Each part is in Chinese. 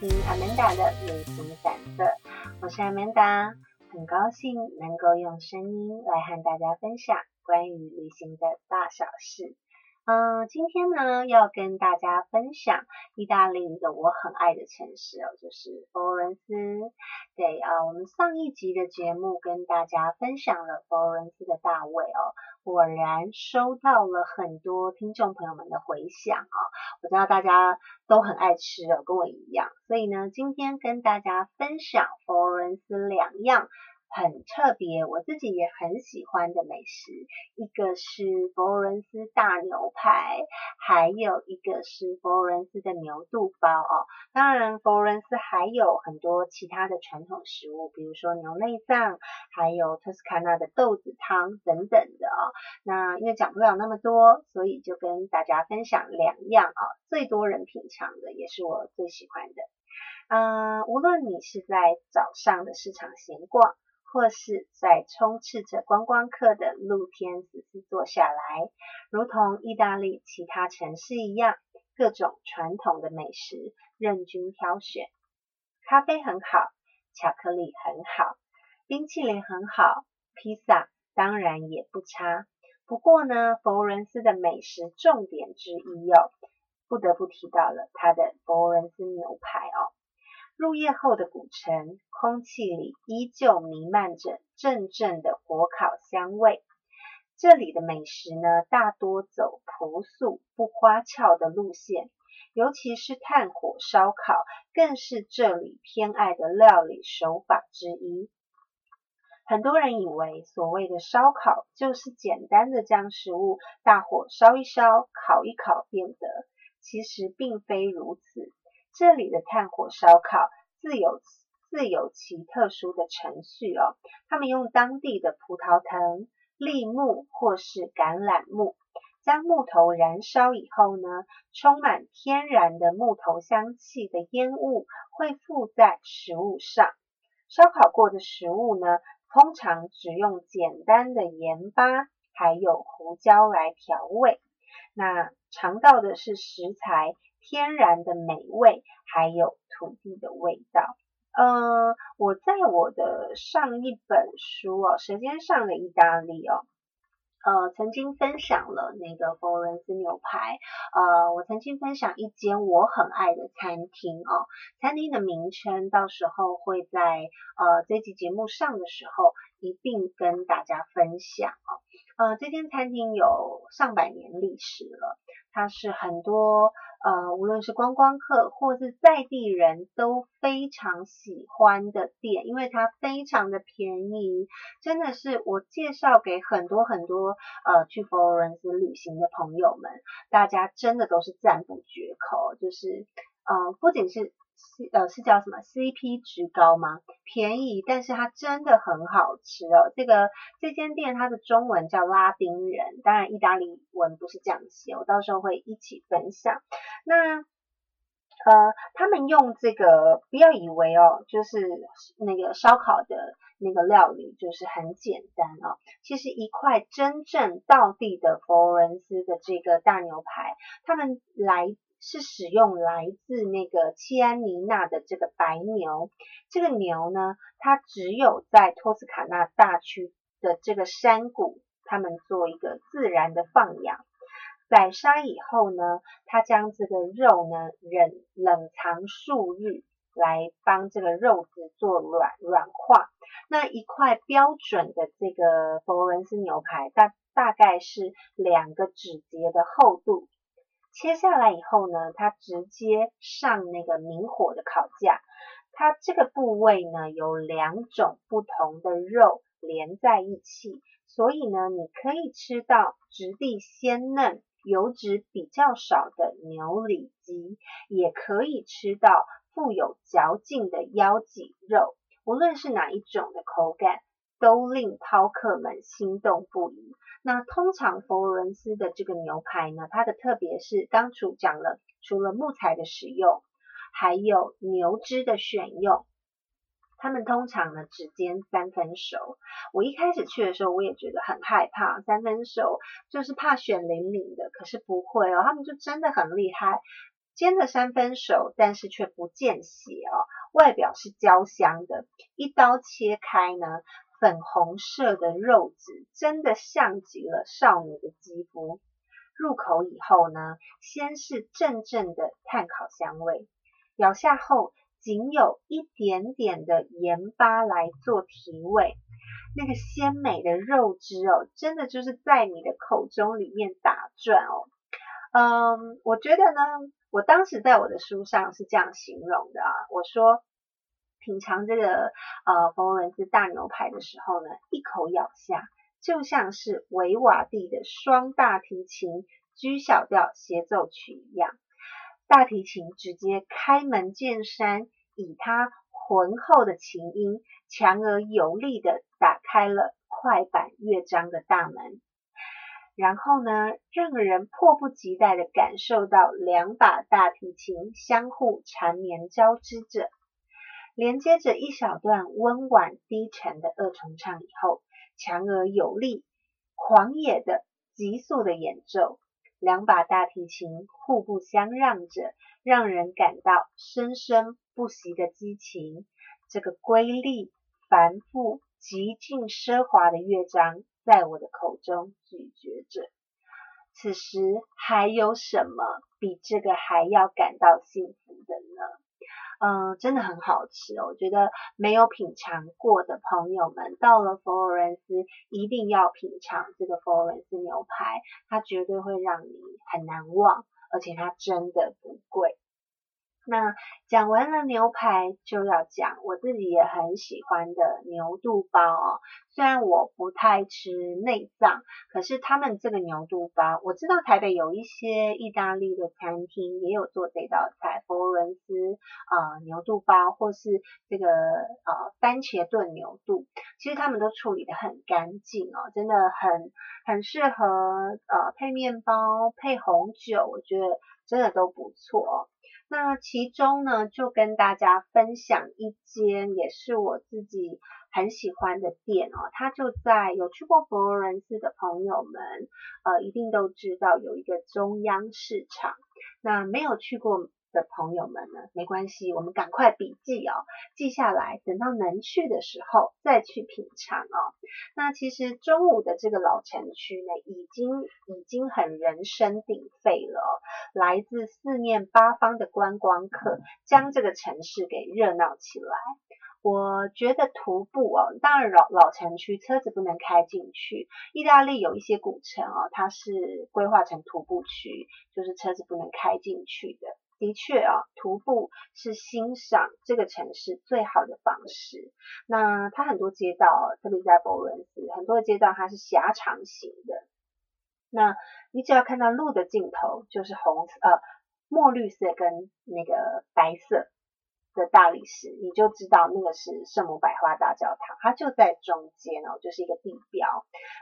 听 Amanda 的旅行散色，我是 Amanda，很高兴能够用声音来和大家分享关于旅行的大小事。嗯，今天呢要跟大家分享意大利一个我很爱的城市哦，就是佛罗伦斯。对啊，我们上一集的节目跟大家分享了佛罗伦斯的大卫哦，果然收到了很多听众朋友们的回响啊。我知道大家都很爱吃哦，跟我一样，所以呢，今天跟大家分享佛罗伦斯两样。很特别，我自己也很喜欢的美食，一个是佛罗伦斯大牛排，还有一个是佛罗伦斯的牛肚包哦。当然，佛罗伦斯还有很多其他的传统食物，比如说牛内脏，还有托斯卡纳的豆子汤等等的哦。那因为讲不了那么多，所以就跟大家分享两样啊，最多人品尝的，也是我最喜欢的。嗯，无论你是在早上的市场闲逛。或是在充斥着观光客的露天仔细坐下来，如同意大利其他城市一样，各种传统的美食任君挑选。咖啡很好，巧克力很好，冰淇淋很好，披萨当然也不差。不过呢，佛罗伦斯的美食重点之一哦，不得不提到了它的佛罗伦斯牛排哦。入夜后的古城，空气里依旧弥漫着阵阵的火烤香味。这里的美食呢，大多走朴素不花俏的路线，尤其是炭火烧烤，更是这里偏爱的料理手法之一。很多人以为，所谓的烧烤就是简单的将食物大火烧一烧、烤一烤便得，其实并非如此。这里的炭火烧烤自有自有其特殊的程序哦。他们用当地的葡萄藤、栗木或是橄榄木，将木头燃烧以后呢，充满天然的木头香气的烟雾会附在食物上。烧烤过的食物呢，通常只用简单的盐巴还有胡椒来调味。那尝到的是食材。天然的美味，还有土地的味道。呃，我在我的上一本书哦，《舌尖上的意大利》哦，呃，曾经分享了那个佛罗伦斯牛排。呃，我曾经分享一间我很爱的餐厅哦，餐厅的名称到时候会在呃这集节目上的时候一并跟大家分享哦。呃，这间餐厅有上百年历史了，它是很多。呃，无论是观光客或是在地人都非常喜欢的店，因为它非常的便宜，真的是我介绍给很多很多呃去佛罗伦斯旅行的朋友们，大家真的都是赞不绝口，就是呃不仅是。呃，是叫什么 CP 值高吗？便宜，但是它真的很好吃哦。这个这间店它的中文叫拉丁人，当然意大利文不是这样写，我到时候会一起分享。那呃，他们用这个，不要以为哦，就是那个烧烤的那个料理就是很简单哦。其实一块真正道地的佛罗伦斯的这个大牛排，他们来。是使用来自那个契安尼纳的这个白牛，这个牛呢，它只有在托斯卡纳大区的这个山谷，他们做一个自然的放养，宰杀以后呢，它将这个肉呢冷冷藏数日，来帮这个肉质做软软化。那一块标准的这个佛罗伦斯牛排，大大概是两个指节的厚度。切下来以后呢，它直接上那个明火的烤架。它这个部位呢有两种不同的肉连在一起，所以呢你可以吃到质地鲜嫩、油脂比较少的牛里脊，也可以吃到富有嚼劲的腰脊肉。无论是哪一种的口感。都令饕客们心动不已。那通常佛罗伦斯的这个牛排呢，它的特别是刚才讲了，除了木材的使用，还有牛脂的选用。他们通常呢只煎三分熟。我一开始去的时候，我也觉得很害怕，三分熟就是怕选灵灵的。可是不会哦，他们就真的很厉害。煎的三分熟，但是却不见血哦，外表是焦香的。一刀切开呢，粉红色的肉质真的像极了少女的肌肤。入口以后呢，先是阵阵的炭烤香味，咬下后仅有一点点的盐巴来做提味。那个鲜美的肉汁哦，真的就是在你的口中里面打转哦。嗯，我觉得呢，我当时在我的书上是这样形容的啊，我说品尝这个呃佛罗伦斯大牛排的时候呢，一口咬下。就像是维瓦蒂的双大提琴 G 小调协奏曲一样，大提琴直接开门见山，以它浑厚的琴音，强而有力的打开了快板乐章的大门。然后呢，让人迫不及待的感受到两把大提琴相互缠绵交织着，连接着一小段温婉低沉的二重唱以后。强而有力、狂野的、急速的演奏，两把大提琴互不相让着，让人感到生生不息的激情。这个瑰丽、繁复、极尽奢华的乐章，在我的口中咀嚼着。此时还有什么比这个还要感到幸福的呢？嗯，真的很好吃哦！我觉得没有品尝过的朋友们，到了佛罗伦斯一定要品尝这个佛罗伦斯牛排，它绝对会让你很难忘，而且它真的不贵。那讲完了牛排，就要讲我自己也很喜欢的牛肚包哦。虽然我不太吃内脏，可是他们这个牛肚包，我知道台北有一些意大利的餐厅也有做这道菜，佛罗伦斯啊牛肚包，或是这个呃番茄炖牛肚，其实他们都处理的很干净哦，真的很很适合呃配面包、配红酒，我觉得真的都不错。那其中呢，就跟大家分享一间也是我自己很喜欢的店哦，它就在有去过佛罗伦斯的朋友们，呃，一定都知道有一个中央市场。那没有去过。的朋友们呢，没关系，我们赶快笔记哦，记下来，等到能去的时候再去品尝哦。那其实中午的这个老城区呢，已经已经很人声鼎沸了，来自四面八方的观光客将这个城市给热闹起来。我觉得徒步哦，当然老老城区车子不能开进去。意大利有一些古城哦，它是规划成徒步区，就是车子不能开进去的。的确啊，徒步是欣赏这个城市最好的方式。那它很多街道，特别在博伦斯，很多街道它是狭长型的。那你只要看到路的尽头，就是红呃墨绿色跟那个白色。的大理石，你就知道那个是圣母百花大教堂，它就在中间哦，就是一个地标。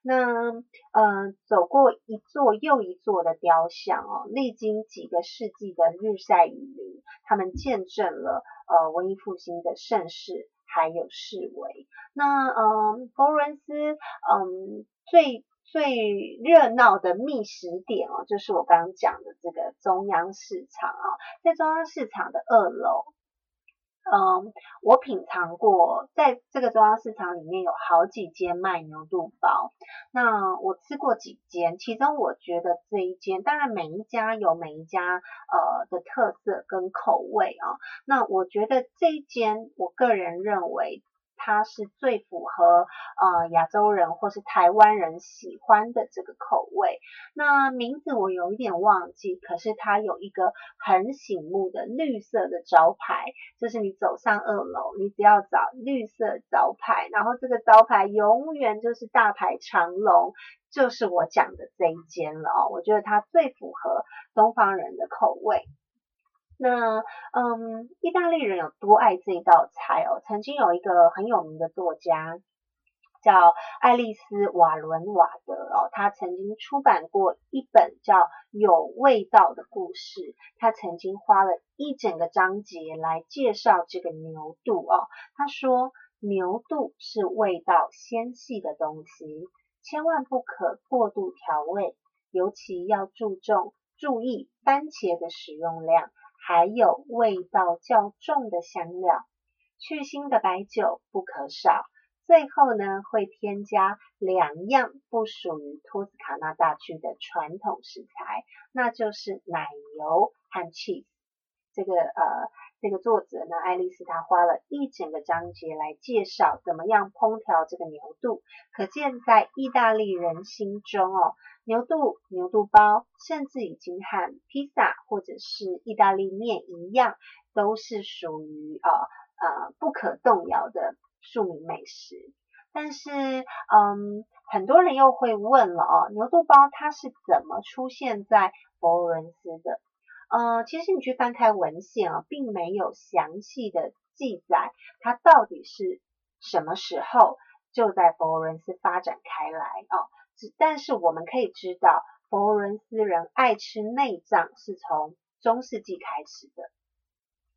那嗯，走过一座又一座的雕像哦，历经几个世纪的日晒雨淋，他们见证了呃文艺复兴的盛世还有式微。那嗯，佛罗伦斯嗯最最热闹的觅食点哦，就是我刚刚讲的这个中央市场啊，在中央市场的二楼。嗯，我品尝过，在这个中央市场里面有好几间卖牛肚包。那我吃过几间，其中我觉得这一间，当然每一家有每一家呃的特色跟口味啊。那我觉得这一间，我个人认为。它是最符合呃亚洲人或是台湾人喜欢的这个口味。那名字我有一点忘记，可是它有一个很醒目的绿色的招牌，就是你走上二楼，你只要找绿色招牌，然后这个招牌永远就是大排长龙，就是我讲的这一间了哦。我觉得它最符合东方人的口味。那嗯，意大利人有多爱这一道菜哦？曾经有一个很有名的作家叫爱丽丝瓦伦瓦德哦，他曾经出版过一本叫《有味道的故事》，他曾经花了一整个章节来介绍这个牛肚哦。他说，牛肚是味道纤细的东西，千万不可过度调味，尤其要注重注意番茄的使用量，还有味道较重的香料，去腥的白酒不可少。最后呢，会添加两样不属于托斯卡纳大区的传统食材，那就是奶油和 cheese。这个呃，这个作者呢，爱丽丝她花了一整个章节来介绍怎么样烹调这个牛肚。可见在意大利人心中哦，牛肚、牛肚包，甚至已经和披萨或者是意大利面一样，都是属于呃呃不可动摇的。庶民美食，但是，嗯，很多人又会问了哦，牛肚包它是怎么出现在佛罗伦斯的？呃，其实你去翻开文献啊，并没有详细的记载它到底是什么时候就在佛罗伦斯发展开来哦。只但是我们可以知道，佛罗伦斯人爱吃内脏是从中世纪开始的。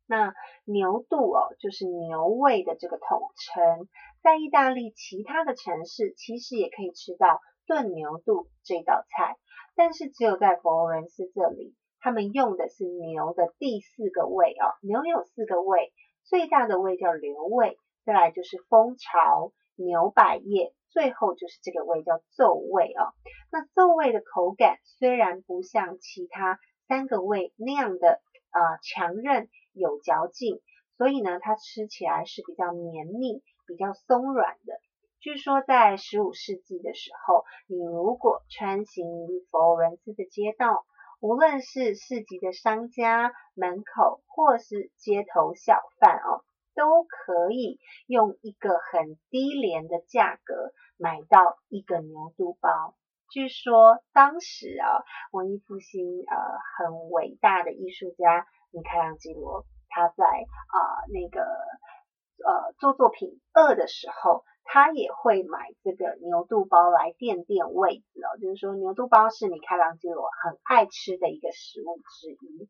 那牛肚哦，就是牛胃的这个统称，在意大利其他的城市其实也可以吃到炖牛肚这道菜，但是只有在佛罗伦斯这里，他们用的是牛的第四个胃哦。牛有四个胃，最大的胃叫瘤胃，再来就是蜂巢、牛百叶，最后就是这个胃叫皱胃哦。那皱胃的口感虽然不像其他三个胃那样的啊强韧。有嚼劲，所以呢，它吃起来是比较绵密、比较松软的。据说在十五世纪的时候，你如果穿行于佛罗伦斯的街道，无论是市集的商家门口，或是街头小贩哦，都可以用一个很低廉的价格买到一个牛肚包。据说当时啊，文艺复兴呃很伟大的艺术家。米开朗基罗他在啊那个呃做作品二的时候，他也会买这个牛肚包来垫垫位子哦。就是说牛肚包是米开朗基罗很爱吃的一个食物之一。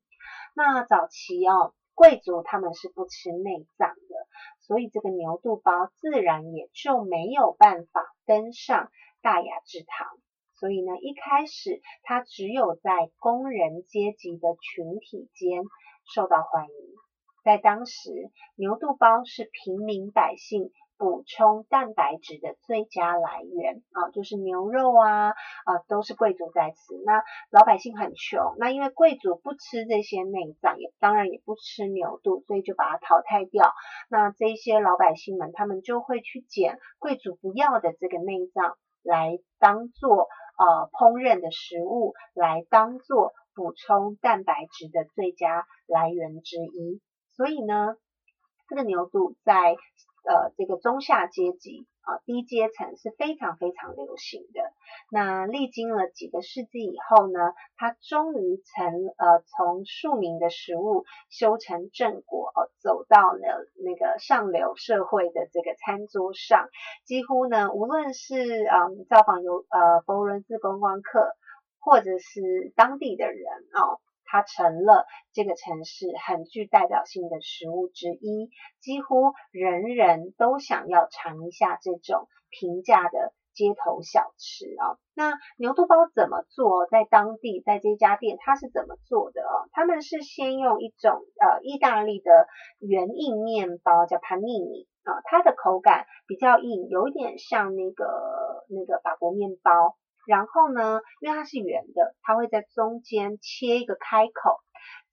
那早期哦，贵族他们是不吃内脏的，所以这个牛肚包自然也就没有办法登上大雅之堂。所以呢，一开始它只有在工人阶级的群体间。受到欢迎，在当时，牛肚包是平民百姓补充蛋白质的最佳来源啊，就是牛肉啊啊，都是贵族在吃。那老百姓很穷，那因为贵族不吃这些内脏，也当然也不吃牛肚，所以就把它淘汰掉。那这些老百姓们，他们就会去捡贵族不要的这个内脏，来当做呃烹饪的食物，来当做。补充蛋白质的最佳来源之一，所以呢，这个牛肚在呃这个中下阶级啊低阶层是非常非常流行的。那历经了几个世纪以后呢，它终于成呃从庶民的食物修成正果，走到了那个上流社会的这个餐桌上。几乎呢，无论是嗯造访游呃佛罗伦斯观光客。或者是当地的人哦，它成了这个城市很具代表性的食物之一，几乎人人都想要尝一下这种平价的街头小吃啊。那牛肚包怎么做？在当地，在这家店，它是怎么做的哦？他们是先用一种呃意大利的圆硬面包叫 panini 啊，它的口感比较硬，有一点像那个那个法国面包。然后呢，因为它是圆的，它会在中间切一个开口，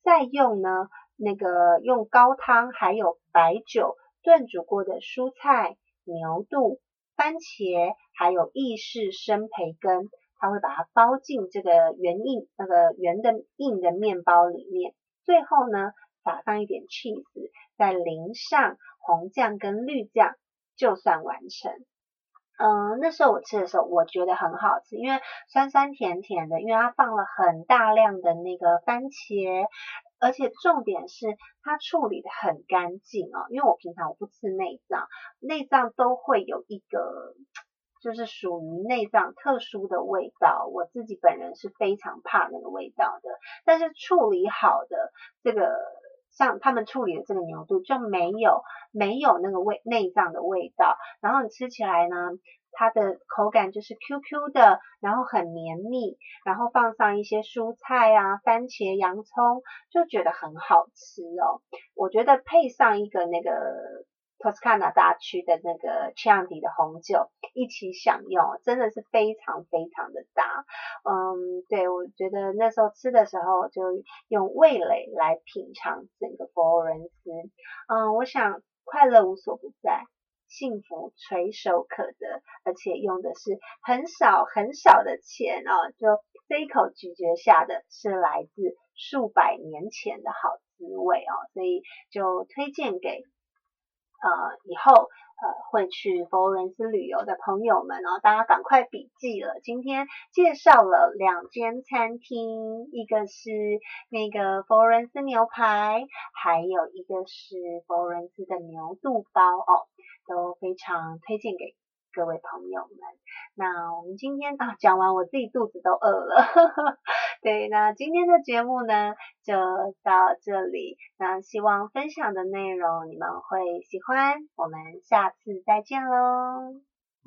再用呢那个用高汤还有白酒炖煮过的蔬菜、牛肚、番茄，还有意式生培根，它会把它包进这个圆硬那个圆的硬的面包里面，最后呢撒上一点 cheese，再淋上红酱跟绿酱，就算完成。嗯，那时候我吃的时候，我觉得很好吃，因为酸酸甜甜的，因为它放了很大量的那个番茄，而且重点是它处理的很干净哦。因为我平常我不吃内脏，内脏都会有一个就是属于内脏特殊的味道，我自己本人是非常怕那个味道的。但是处理好的这个像他们处理的这个牛肚就没有没有那个味内脏的味道，然后你吃起来呢，它的口感就是 Q Q 的，然后很绵密，然后放上一些蔬菜啊，番茄、洋葱，就觉得很好吃哦。我觉得配上一个那个。托斯卡纳大区的那个 Chianti 的红酒一起享用，真的是非常非常的搭。嗯，对我觉得那时候吃的时候就用味蕾来品尝整个佛罗伦斯。嗯，我想快乐无所不在，幸福垂手可得，而且用的是很少很少的钱哦，就这一口咀嚼下的是来自数百年前的好滋味哦，所以就推荐给。呃，以后呃会去佛罗伦斯旅游的朋友们哦，大家赶快笔记了。今天介绍了两间餐厅，一个是那个佛罗伦斯牛排，还有一个是佛罗伦斯的牛肚包哦，都非常推荐给。各位朋友们，那我们今天啊讲完，我自己肚子都饿了。对，那今天的节目呢就到这里。那希望分享的内容你们会喜欢，我们下次再见喽。